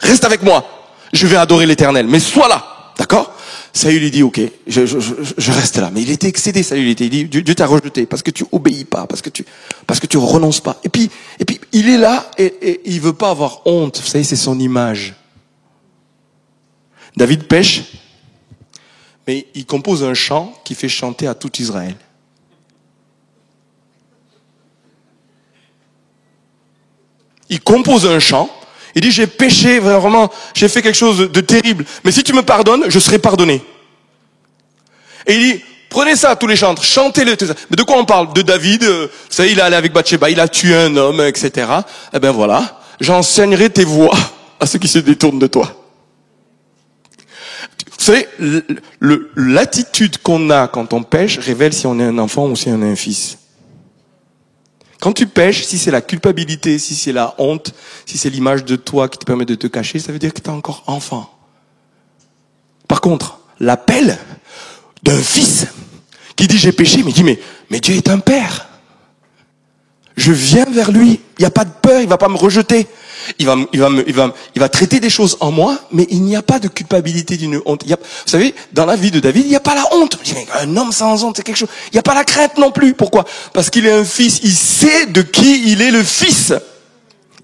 Speaker 1: Reste avec moi. Je vais adorer l'éternel. Mais sois là. D'accord? Saül lui dit, ok, je, je, reste là. Mais il était excédé, Saül. Il dit, Dieu, Dieu t'a rejeté parce que tu obéis pas, parce que tu, parce que tu renonces pas. Et puis, et puis, il est là et, et il veut pas avoir honte. Vous c'est son image. David pêche, mais il compose un chant qui fait chanter à tout Israël. Il compose un chant. Il dit, j'ai péché, vraiment, j'ai fait quelque chose de terrible. Mais si tu me pardonnes, je serai pardonné. Et il dit, prenez ça, tous les chantres, chantez-le. Mais de quoi on parle? De David, euh, ça il est allé avec Bathsheba, il a tué un homme, etc. Eh ben voilà, j'enseignerai tes voix à ceux qui se détournent de toi. Savez, l'attitude qu'on a quand on pêche révèle si on est un enfant ou si on est un fils. Quand tu pêches, si c'est la culpabilité, si c'est la honte, si c'est l'image de toi qui te permet de te cacher, ça veut dire que tu es encore enfant. Par contre, l'appel d'un fils qui dit j'ai péché, mais dit mais, mais Dieu est un père. Je viens vers lui. Il n'y a pas de peur, il va pas me rejeter. Il va, il va, il va, il va traiter des choses en moi, mais il n'y a pas de culpabilité d'une honte. Vous savez, dans la vie de David, il n'y a pas la honte. Un homme sans honte, c'est quelque chose. Il n'y a pas la crainte non plus. Pourquoi? Parce qu'il est un fils. Il sait de qui il est le fils.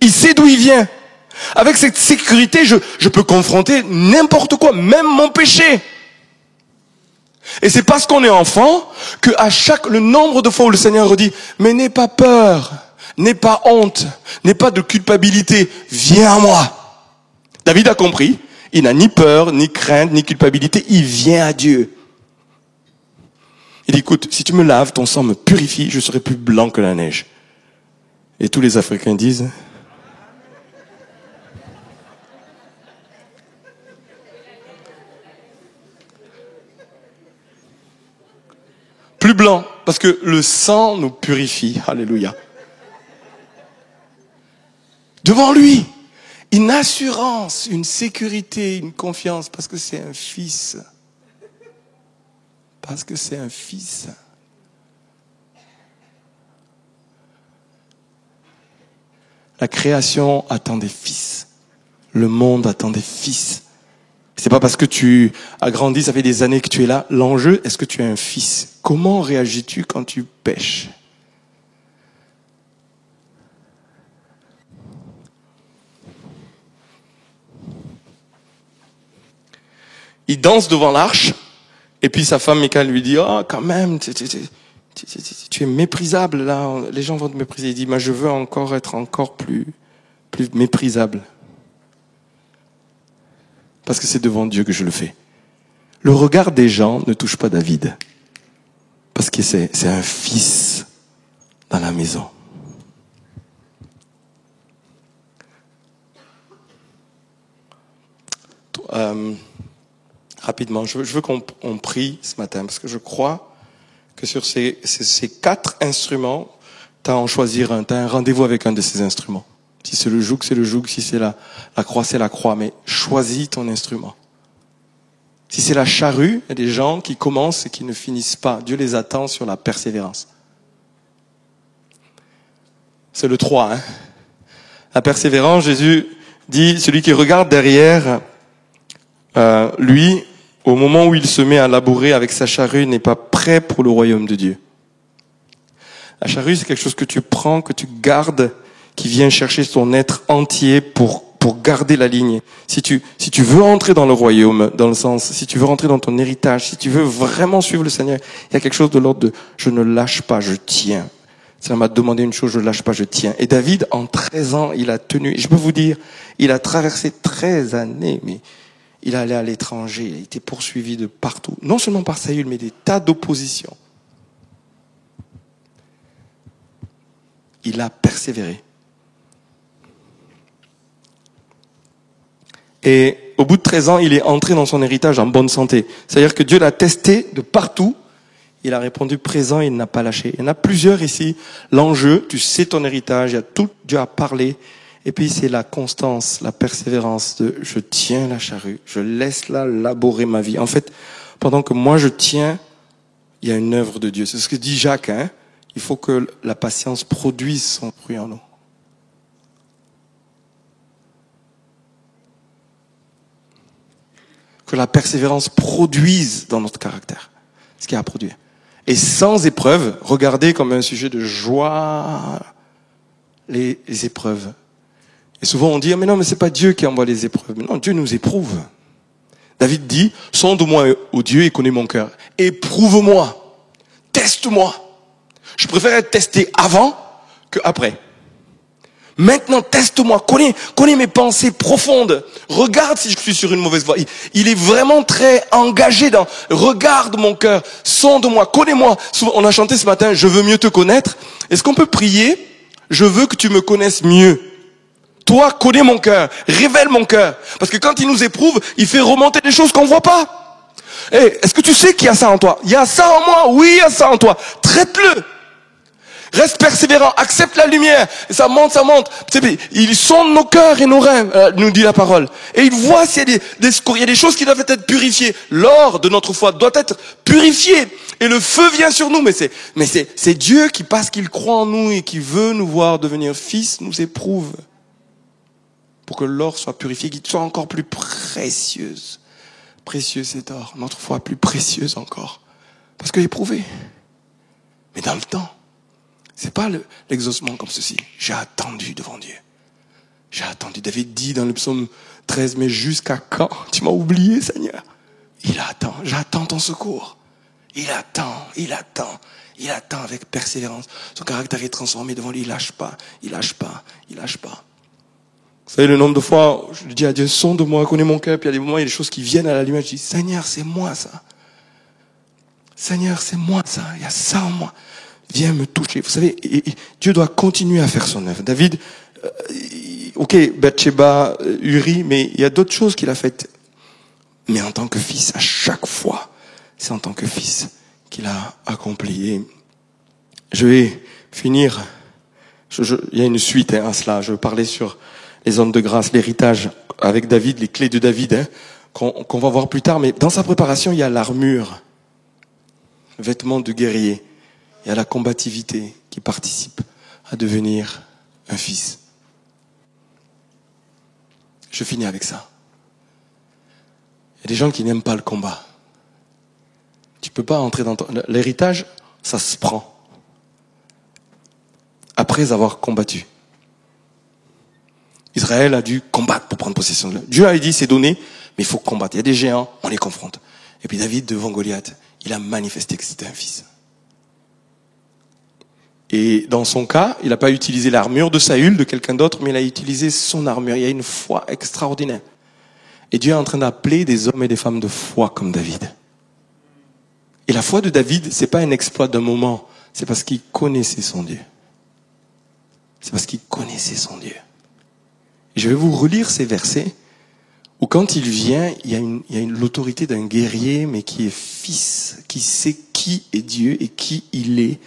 Speaker 1: Il sait d'où il vient. Avec cette sécurité, je, je peux confronter n'importe quoi, même mon péché. Et c'est parce qu'on est enfant que à chaque le nombre de fois où le Seigneur dit mais n'aie pas peur, n'aie pas honte, n'aie pas de culpabilité, viens à moi. David a compris, il n'a ni peur, ni crainte, ni culpabilité, il vient à Dieu. Il dit écoute, si tu me laves, ton sang me purifie, je serai plus blanc que la neige. Et tous les Africains disent plus blanc, parce que le sang nous purifie. Alléluia. Devant lui, une assurance, une sécurité, une confiance, parce que c'est un fils. Parce que c'est un fils. La création attend des fils. Le monde attend des fils. C'est pas parce que tu as grandi, ça fait des années que tu es là. L'enjeu, est-ce que tu es un fils? Comment réagis-tu quand tu pêches? Il danse devant l'arche, et puis sa femme Michael lui dit, oh, quand même, tu, es méprisable là, les gens vont te mépriser. Il dit, moi je veux encore être encore plus, plus méprisable parce que c'est devant Dieu que je le fais. Le regard des gens ne touche pas David, parce que c'est, un fils dans la maison. Euh, rapidement, je veux, qu'on prie ce matin, parce que je crois que sur ces, ces quatre instruments, t'as à en choisir un, t'as un rendez-vous avec un de ces instruments. Si c'est le joug, c'est le joug, si c'est la, la croix, c'est la croix, mais choisis ton instrument. Si c'est la charrue, il y a des gens qui commencent et qui ne finissent pas. Dieu les attend sur la persévérance. C'est le 3. Hein. La persévérance, Jésus dit, celui qui regarde derrière, euh, lui, au moment où il se met à labourer avec sa charrue, n'est pas prêt pour le royaume de Dieu. La charrue, c'est quelque chose que tu prends, que tu gardes, qui vient chercher ton être entier pour pour garder la ligne. Si tu, si tu veux entrer dans le royaume, dans le sens, si tu veux rentrer dans ton héritage, si tu veux vraiment suivre le Seigneur, il y a quelque chose de l'ordre de je ne lâche pas, je tiens. Ça m'a demandé une chose, je ne lâche pas, je tiens. Et David, en 13 ans, il a tenu, je peux vous dire, il a traversé 13 années, mais il allait à l'étranger, il a été poursuivi de partout. Non seulement par Saül, mais des tas d'oppositions. Il a persévéré. Et au bout de 13 ans, il est entré dans son héritage en bonne santé. C'est-à-dire que Dieu l'a testé de partout. Il a répondu présent, il n'a pas lâché. Il y en a plusieurs ici. L'enjeu, tu sais ton héritage, il y a tout, Dieu a parlé. Et puis c'est la constance, la persévérance de je tiens la charrue, je laisse là laborer ma vie. En fait, pendant que moi je tiens, il y a une œuvre de Dieu. C'est ce que dit Jacques. Hein il faut que la patience produise son fruit en nous. La persévérance produise dans notre caractère ce qu'il a à. Et sans épreuve, regardez comme un sujet de joie les, épreuves. Et souvent on dit, ah, mais non, mais c'est pas Dieu qui envoie les épreuves. non, Dieu nous éprouve. David dit, sonde-moi, au Dieu, et connais mon cœur. Éprouve-moi. Teste-moi. Je préfère être testé avant que après. Maintenant, teste-moi, connais, connais mes pensées profondes. Regarde si je suis sur une mauvaise voie. Il, est vraiment très engagé dans, regarde mon cœur, sonde-moi, connais-moi. On a chanté ce matin, je veux mieux te connaître. Est-ce qu'on peut prier? Je veux que tu me connaisses mieux. Toi, connais mon cœur, révèle mon cœur. Parce que quand il nous éprouve, il fait remonter des choses qu'on voit pas. Eh, est-ce que tu sais qu'il y a ça en toi? Il y a ça en moi? Oui, il y a ça en toi. Traite-le. Reste persévérant, accepte la lumière. Et ça monte, ça monte. Il sonde nos cœurs et nos rêves, euh, nous dit la parole. Et il voit s'il y a des, des il y a des choses qui doivent être purifiées. L'or de notre foi doit être purifié. Et le feu vient sur nous. Mais c'est, mais c'est, c'est Dieu qui, parce qu'il croit en nous et qui veut nous voir devenir fils, nous éprouve. Pour que l'or soit purifié, qu'il soit encore plus précieuse. Précieux cet or. Notre foi plus précieuse encore. Parce que éprouvé. Mais dans le temps. C'est pas l'exaucement comme ceci. J'ai attendu devant Dieu. J'ai attendu. David dit dans le psaume 13, mais jusqu'à quand? Tu m'as oublié, Seigneur. Il attend. J'attends ton secours. Il attend, il attend, il attend avec persévérance. Son caractère est transformé devant lui. Il lâche pas, il lâche pas, il lâche pas. Vous savez, le nombre de fois, je dis à Dieu, sonde-moi, connais mon cœur, puis il y a des moments, il y a des choses qui viennent à la lumière, je dis, Seigneur, c'est moi ça. Seigneur, c'est moi ça. Il y a ça en moi viens me toucher. Vous savez, Dieu doit continuer à faire son œuvre. David, euh, ok, Bathsheba, euh, Uri, mais il y a d'autres choses qu'il a faites. Mais en tant que fils, à chaque fois, c'est en tant que fils qu'il a accompli. je vais finir. il y a une suite hein, à cela. Je parlais sur les hommes de grâce, l'héritage avec David, les clés de David, hein, qu'on va voir plus tard. Mais dans sa préparation, il y a l'armure, vêtements de guerrier y a la combativité qui participe à devenir un fils. Je finis avec ça. Il y a des gens qui n'aiment pas le combat. Tu peux pas entrer dans ton... L'héritage, ça se prend. Après avoir combattu. Israël a dû combattre pour prendre possession de Dieu a dit c'est donné, mais il faut combattre. Il y a des géants, on les confronte. Et puis David, devant Goliath, il a manifesté que c'était un fils. Et dans son cas, il n'a pas utilisé l'armure de Saül, de quelqu'un d'autre, mais il a utilisé son armure. Il y a une foi extraordinaire. Et Dieu est en train d'appeler des hommes et des femmes de foi comme David. Et la foi de David, c'est pas un exploit d'un moment, c'est parce qu'il connaissait son Dieu. C'est parce qu'il connaissait son Dieu. Je vais vous relire ces versets où quand il vient, il y a, il y a une, l'autorité d'un guerrier, mais qui est fils, qui sait qui est Dieu et qui il est,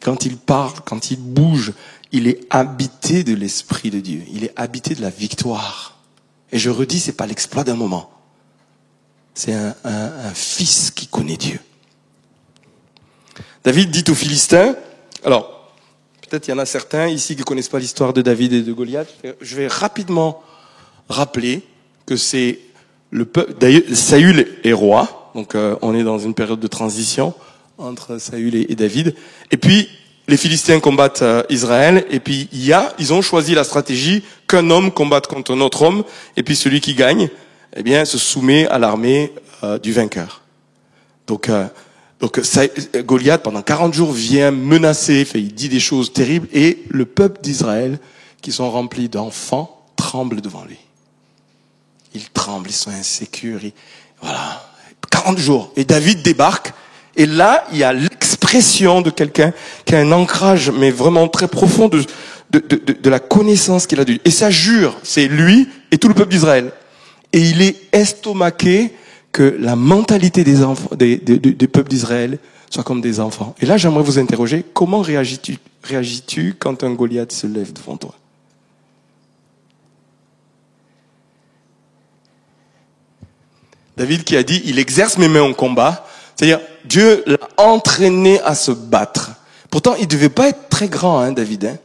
Speaker 1: Quand il parle, quand il bouge, il est habité de l'Esprit de Dieu. Il est habité de la victoire. Et je redis, c'est pas l'exploit d'un moment. C'est un, fils qui connaît Dieu. David dit aux Philistins, alors, peut-être il y en a certains ici qui connaissent pas l'histoire de David et de Goliath. Je vais rapidement rappeler que c'est le peuple, d'ailleurs, Saül est roi, donc euh, on est dans une période de transition entre Saül et, David. Et puis, les Philistins combattent euh, Israël, et puis il y a, ils ont choisi la stratégie qu'un homme combatte contre un autre homme, et puis celui qui gagne, eh bien, se soumet à l'armée euh, du vainqueur. Donc, euh, donc Goliath, pendant 40 jours, vient menacer, il dit des choses terribles, et le peuple d'Israël, qui sont remplis d'enfants, tremble devant lui. Ils tremblent, ils sont insécures. voilà. 40 jours. Et David débarque, et là, il y a l'expression de quelqu'un qui a un ancrage, mais vraiment très profond de, de, de, de la connaissance qu'il a de Et ça jure, c'est lui et tout le peuple d'Israël. Et il est estomaqué que la mentalité des enfants, des, des, des peuples d'Israël soit comme des enfants. Et là, j'aimerais vous interroger, comment réagis-tu, réagis-tu quand un Goliath se lève devant toi? David qui a dit, il exerce mes mains en combat, c'est-à-dire, Dieu l'a entraîné à se battre. Pourtant, il devait pas être très grand, hein, David. Hein.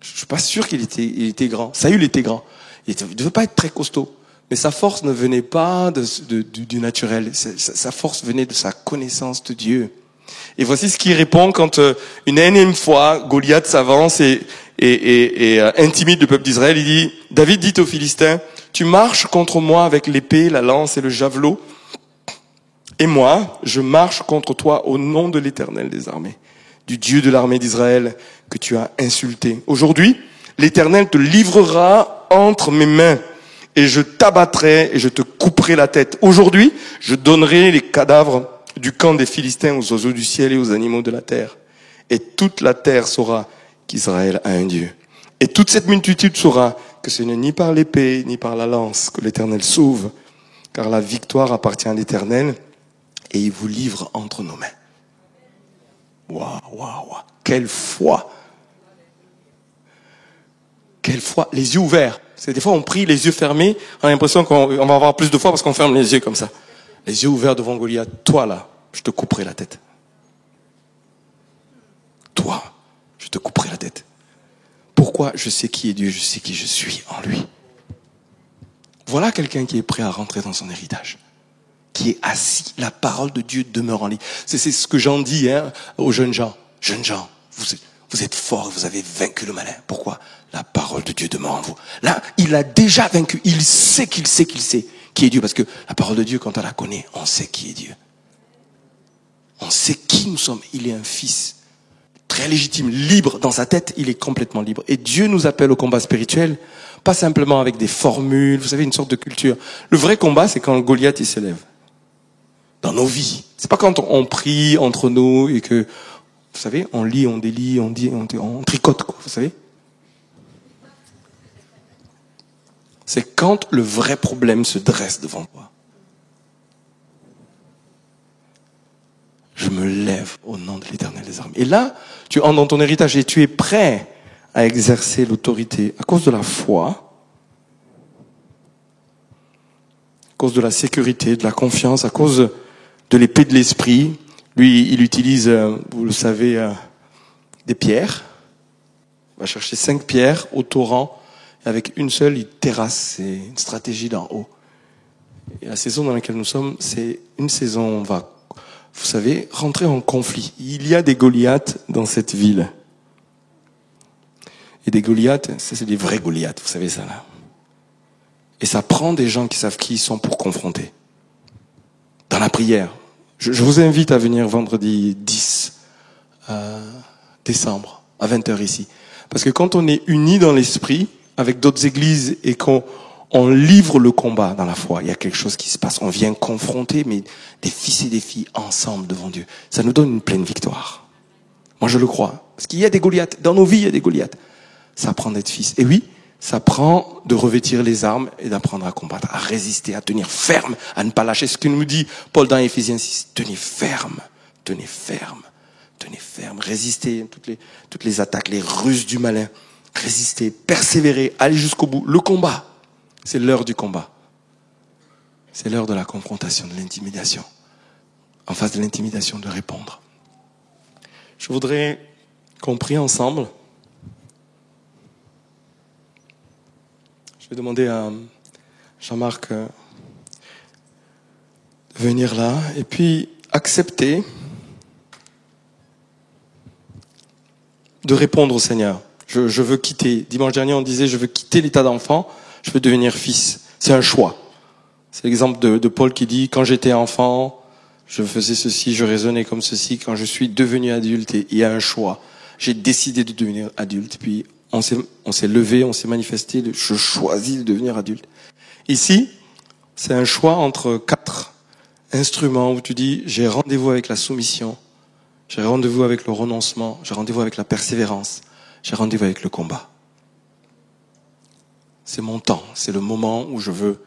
Speaker 1: Je suis pas sûr qu'il était, il était grand. Saül était grand. Il ne devait pas être très costaud. Mais sa force ne venait pas de, de, du, naturel. Sa, force venait de sa connaissance de Dieu. Et voici ce qu'il répond quand euh, une énième fois Goliath s'avance et, et, et, et euh, intimide le peuple d'Israël. Il dit, David dit aux Philistins, tu marches contre moi avec l'épée, la lance et le javelot, et moi, je marche contre toi au nom de l'Éternel des armées, du Dieu de l'armée d'Israël que tu as insulté. Aujourd'hui, l'Éternel te livrera entre mes mains et je t'abattrai et je te couperai la tête. Aujourd'hui, je donnerai les cadavres du camp des Philistins aux oiseaux du ciel et aux animaux de la terre. Et toute la terre saura qu'Israël a un Dieu. Et toute cette multitude saura que ce n'est ni par l'épée ni par la lance que l'Éternel sauve, car la victoire appartient à l'Éternel et il vous livre entre nos mains. Waouh, waouh, waouh. Quelle foi. Quelle foi. Les yeux ouverts. C'est des fois on prie les yeux fermés. On a l'impression qu'on va avoir plus de foi parce qu'on ferme les yeux comme ça. Les yeux ouverts devant Goliath. Toi là, je te couperai la tête. Toi, je te couperai la tête. Pourquoi Je sais qui est Dieu, je sais qui je suis en lui. Voilà quelqu'un qui est prêt à rentrer dans son héritage qui est assis. La parole de Dieu demeure en lui. C'est ce que j'en dis hein, aux jeunes gens. Jeunes gens, vous êtes, vous êtes forts, vous avez vaincu le malin. Pourquoi? La parole de Dieu demeure en vous. Là, il a déjà vaincu. Il sait qu'il sait qu'il sait qui est Dieu. Parce que la parole de Dieu, quand on la connaît, on sait qui est Dieu. On sait qui nous sommes. Il est un fils très légitime, libre dans sa tête, il est complètement libre. Et Dieu nous appelle au combat spirituel, pas simplement avec des formules, vous savez, une sorte de culture. Le vrai combat, c'est quand Goliath il s'élève dans nos vies. C'est pas quand on prie entre nous et que, vous savez, on lit, on délit, on dit, on, tricote, quoi, vous savez. C'est quand le vrai problème se dresse devant toi. Je me lève au nom de l'éternel des armées. Et là, tu entres dans ton héritage et tu es prêt à exercer l'autorité à cause de la foi, à cause de la sécurité, de la confiance, à cause de l'épée de l'esprit. Lui, il utilise, euh, vous le savez, euh, des pierres. Il va chercher cinq pierres au torrent. Et avec une seule, il terrasse. C'est une stratégie d'en haut. Et la saison dans laquelle nous sommes, c'est une saison où on va, vous savez, rentrer en conflit. Il y a des Goliaths dans cette ville. Et des Goliaths, c'est des vrais Goliaths, vous savez ça. Et ça prend des gens qui savent qui ils sont pour confronter. Dans la prière, je, vous invite à venir vendredi 10 euh, décembre à 20h ici. Parce que quand on est unis dans l'esprit avec d'autres églises et qu'on on livre le combat dans la foi, il y a quelque chose qui se passe. On vient confronter mais des fils et des filles ensemble devant Dieu. Ça nous donne une pleine victoire. Moi je le crois. Parce qu'il y a des Goliaths. Dans nos vies, il y a des Goliaths. Ça prend d'être fils. Et oui, ça prend de revêtir les armes et d'apprendre à combattre, à résister, à tenir ferme, à ne pas lâcher. Ce que nous dit Paul dans Ephésiens 6, tenez ferme, tenez ferme, Tenez ferme, résistez toutes les, toutes les attaques, les ruses du malin. Résistez, persévérez, allez jusqu'au bout. Le combat, c'est l'heure du combat. C'est l'heure de la confrontation, de l'intimidation. En face de l'intimidation, de répondre. Je voudrais qu'on prie ensemble. Je vais demander à Jean-Marc euh, de venir là et puis accepter de répondre au Seigneur. Je, je, veux quitter. Dimanche dernier, on disait, je veux quitter l'état d'enfant, je veux devenir fils. C'est un choix. C'est l'exemple de, de, Paul qui dit, quand j'étais enfant, je faisais ceci, je raisonnais comme ceci. Quand je suis devenu adulte, il y a un choix. J'ai décidé de devenir adulte. Puis on s'est, levé, on s'est manifesté. Je choisis de devenir adulte. Ici, c'est un choix entre quatre instruments où tu dis, j'ai rendez-vous avec la soumission, j'ai rendez-vous avec le renoncement, j'ai rendez-vous avec la persévérance, j'ai rendez-vous avec le combat. C'est mon temps, c'est le moment où je veux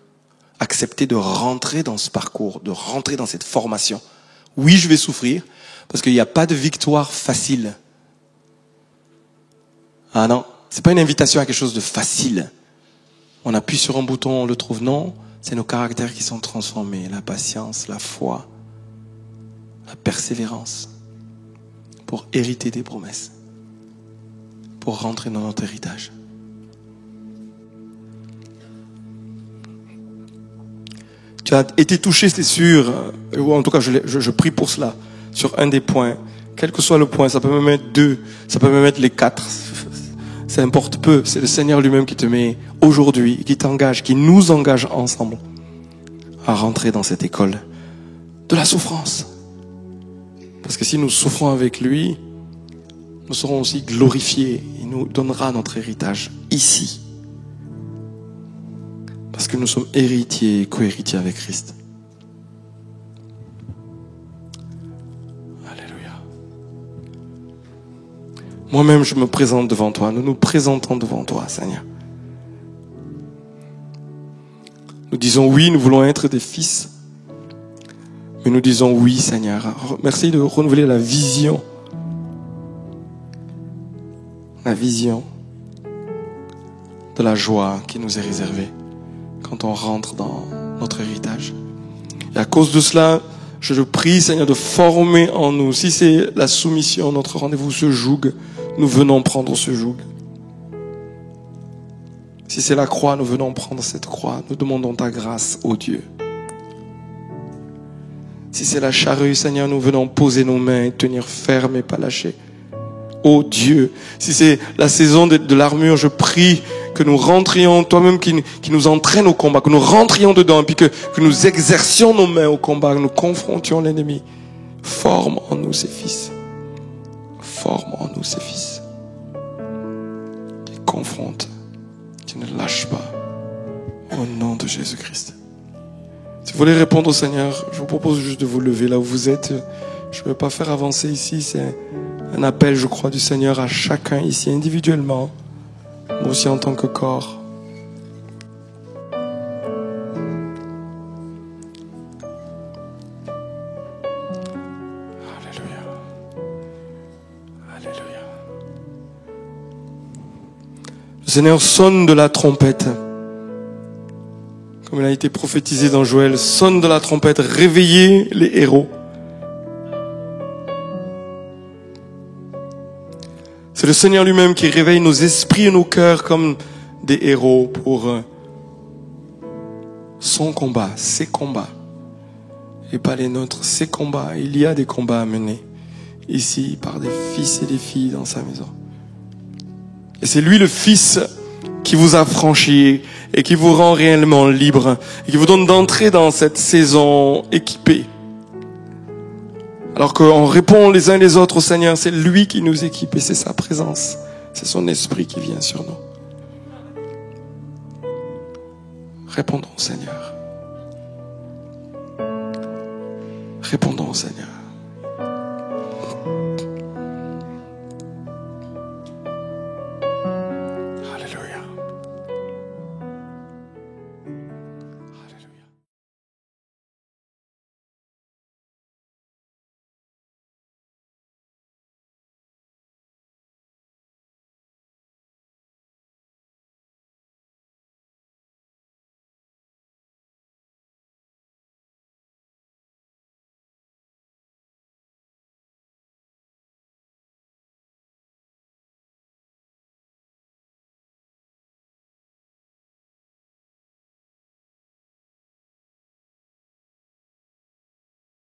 Speaker 1: accepter de rentrer dans ce parcours, de rentrer dans cette formation. Oui, je vais souffrir, parce qu'il n'y a pas de victoire facile. Ah non, c'est pas une invitation à quelque chose de facile. On appuie sur un bouton, on le trouve. Non, c'est nos caractères qui sont transformés. La patience, la foi, la persévérance pour hériter des promesses, pour rentrer dans notre héritage. Tu as été touché, c'est sûr, ou en tout cas je, je, je prie pour cela, sur un des points, quel que soit le point, ça peut même être deux, ça peut même être les quatre, ça importe peu. C'est le Seigneur lui-même qui te met aujourd'hui, qui t'engage, qui nous engage ensemble à rentrer dans cette école de la souffrance. Parce que si nous souffrons avec lui, nous serons aussi glorifiés. Il nous donnera notre héritage ici. Parce que nous sommes héritiers et co-héritiers avec Christ. Moi-même, je me présente devant toi. Nous nous présentons devant toi, Seigneur. Nous disons oui, nous voulons être des fils. Mais nous disons oui, Seigneur. Merci de renouveler la vision. La vision de la joie qui nous est réservée quand on rentre dans notre héritage. Et à cause de cela, je te prie, Seigneur, de former en nous, si c'est la soumission, notre rendez-vous se joug, nous venons prendre ce joug. Si c'est la croix, nous venons prendre cette croix. Nous demandons ta grâce, ô Dieu. Si c'est la charrue, Seigneur, nous venons poser nos mains et tenir ferme et pas lâcher. Ô Dieu, si c'est la saison de, l'armure, je prie que nous rentrions, toi-même qui, nous entraîne au combat, que nous rentrions dedans, puis que, que nous exercions nos mains au combat, que nous confrontions l'ennemi. Forme en nous ces fils forme en nous ses fils, qui confrontent, qui ne lâchent pas, au nom de Jésus-Christ. Si vous voulez répondre au Seigneur, je vous propose juste de vous lever là où vous êtes. Je ne vais pas faire avancer ici, c'est un appel, je crois, du Seigneur à chacun ici individuellement, mais aussi en tant que corps. Seigneur sonne de la trompette. Comme il a été prophétisé dans Joël, sonne de la trompette, réveillez les héros. C'est le Seigneur lui-même qui réveille nos esprits et nos cœurs comme des héros pour euh, son combat, ses combats, et pas les nôtres, ses combats. Il y a des combats à mener ici par des fils et des filles dans sa maison. Et c'est lui le Fils qui vous a franchi et qui vous rend réellement libre et qui vous donne d'entrer dans cette saison équipée. Alors qu'on répond les uns les autres au Seigneur, c'est lui qui nous équipe et c'est sa présence, c'est son esprit qui vient sur nous. Répondons au Seigneur. Répondons au Seigneur.